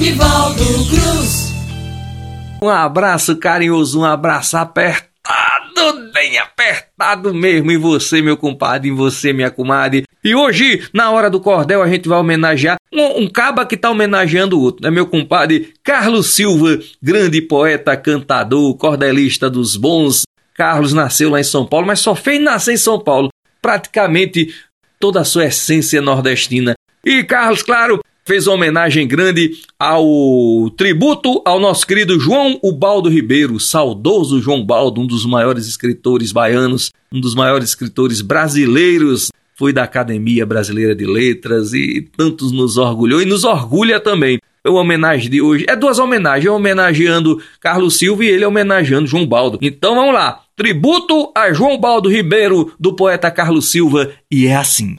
Nivaldo Cruz. Um abraço carinhoso, um abraço apertado, bem apertado mesmo em você, meu compadre, em você, minha comadre. E hoje, na hora do cordel, a gente vai homenagear um, um caba que tá homenageando o outro, né, meu compadre? Carlos Silva, grande poeta, cantador, cordelista dos bons. Carlos nasceu lá em São Paulo, mas só fez nascer em São Paulo. Praticamente toda a sua essência nordestina. E Carlos, claro, fez uma homenagem grande ao tributo ao nosso querido João Ubaldo Ribeiro, saudoso João Baldo, um dos maiores escritores baianos, um dos maiores escritores brasileiros. Foi da Academia Brasileira de Letras e tantos nos orgulhou e nos orgulha também. É uma homenagem de hoje. É duas homenagens, homenageando Carlos Silva e ele homenageando João Baldo. Então vamos lá. Tributo a João Baldo Ribeiro, do poeta Carlos Silva, e é assim.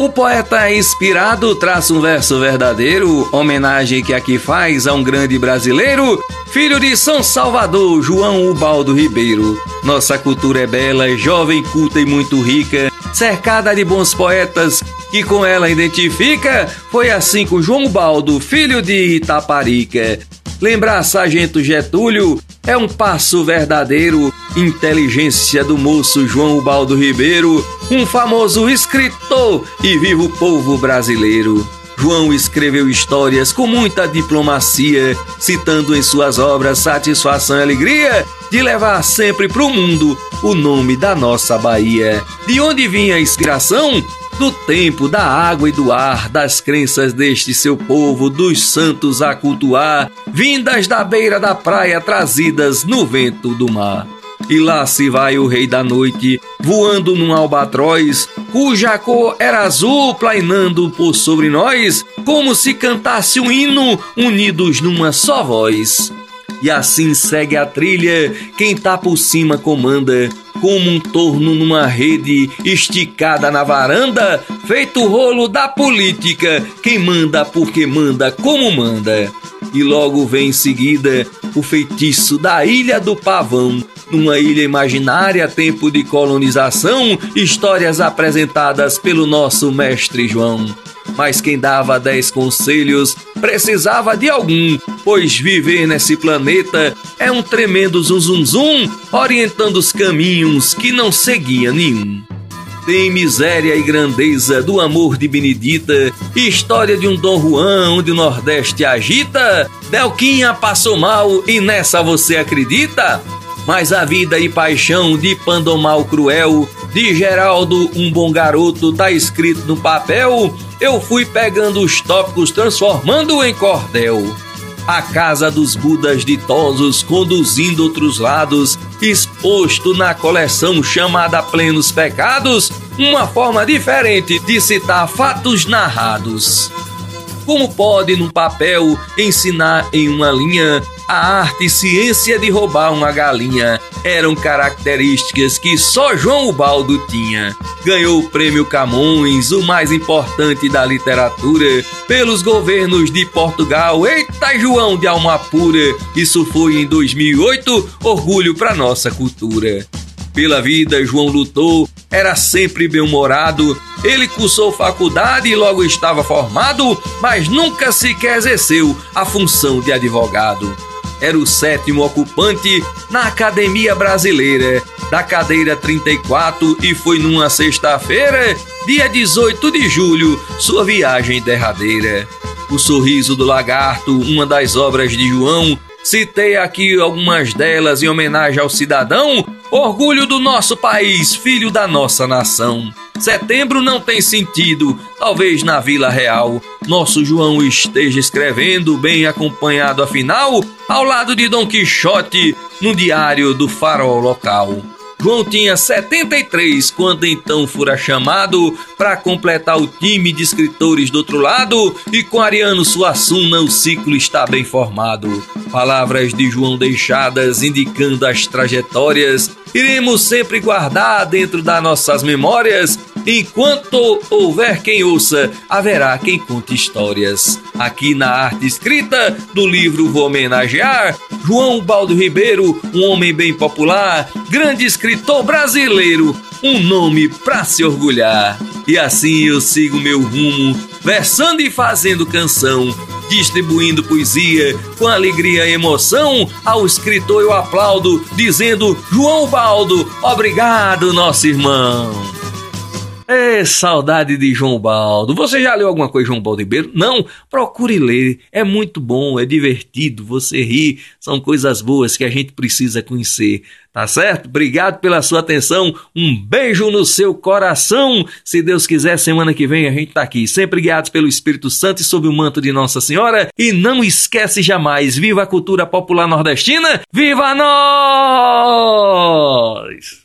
O poeta inspirado traça um verso verdadeiro, homenagem que aqui faz a um grande brasileiro, filho de São Salvador, João Ubaldo Ribeiro. Nossa cultura é bela, jovem, culta e muito rica, cercada de bons poetas que com ela identifica. Foi assim com João Ubaldo, filho de Itaparica. Lembrar Sargento Getúlio é um passo verdadeiro. Inteligência do moço João Ubaldo Ribeiro, um famoso escritor e vivo povo brasileiro. João escreveu histórias com muita diplomacia, citando em suas obras satisfação e alegria de levar sempre para o mundo o nome da nossa Bahia. De onde vinha a inspiração? do tempo, da água e do ar, das crenças deste seu povo, dos santos a cultuar, vindas da beira da praia, trazidas no vento do mar. E lá se vai o rei da noite, voando num albatroz, cuja cor era azul, plainando por sobre nós, como se cantasse um hino, unidos numa só voz. E assim segue a trilha, quem tá por cima comanda, como um torno numa rede esticada na varanda, feito rolo da política, quem manda porque manda como manda. E logo vem em seguida o feitiço da Ilha do Pavão, numa ilha imaginária, tempo de colonização, histórias apresentadas pelo nosso mestre João mas quem dava dez conselhos precisava de algum, pois viver nesse planeta é um tremendo zum zum zum, orientando os caminhos que não seguia nenhum. Tem miséria e grandeza do amor de Benedita, história de um Dom Juan onde o Nordeste agita. Delquinha passou mal e nessa você acredita? Mas a vida e paixão de Pandomal Cruel, de Geraldo, um bom garoto, tá escrito no papel eu fui pegando os tópicos, transformando em cordel. A casa dos Budas ditosos, conduzindo outros lados, exposto na coleção chamada Plenos Pecados, uma forma diferente de citar fatos narrados. Como pode, num papel, ensinar em uma linha a arte e ciência de roubar uma galinha eram características que só João Ubaldo tinha. Ganhou o prêmio Camões, o mais importante da literatura, pelos governos de Portugal. Eita, João de alma pura! Isso foi em 2008, orgulho para nossa cultura. Pela vida, João lutou, era sempre bem-humorado. Ele cursou faculdade e logo estava formado, mas nunca sequer exerceu a função de advogado era o sétimo ocupante na Academia Brasileira da cadeira 34 e foi numa sexta-feira, dia 18 de julho, sua viagem derradeira. O Sorriso do Lagarto, uma das obras de João, citei aqui algumas delas em homenagem ao cidadão, orgulho do nosso país, filho da nossa nação. Setembro não tem sentido, talvez na Vila Real. Nosso João esteja escrevendo, bem acompanhado afinal, ao lado de Dom Quixote, no diário do farol local. João tinha 73 quando então fora chamado para completar o time de escritores do outro lado e com Ariano Suassuna o ciclo está bem formado. Palavras de João deixadas indicando as trajetórias iremos sempre guardar dentro das nossas memórias Enquanto houver quem ouça, haverá quem conte histórias. Aqui na arte escrita do livro vou homenagear João Baldo Ribeiro, um homem bem popular, grande escritor brasileiro, um nome pra se orgulhar. E assim eu sigo meu rumo, versando e fazendo canção, distribuindo poesia com alegria e emoção. Ao escritor eu aplaudo, dizendo: João Baldo, obrigado, nosso irmão. É saudade de João Baldo. Você já leu alguma coisa de João Baldo Ribeiro? Não? Procure ler. É muito bom, é divertido, você ri. São coisas boas que a gente precisa conhecer. Tá certo? Obrigado pela sua atenção. Um beijo no seu coração. Se Deus quiser, semana que vem a gente tá aqui, sempre guiados pelo Espírito Santo e sob o manto de Nossa Senhora. E não esquece jamais, viva a cultura popular nordestina. Viva nós!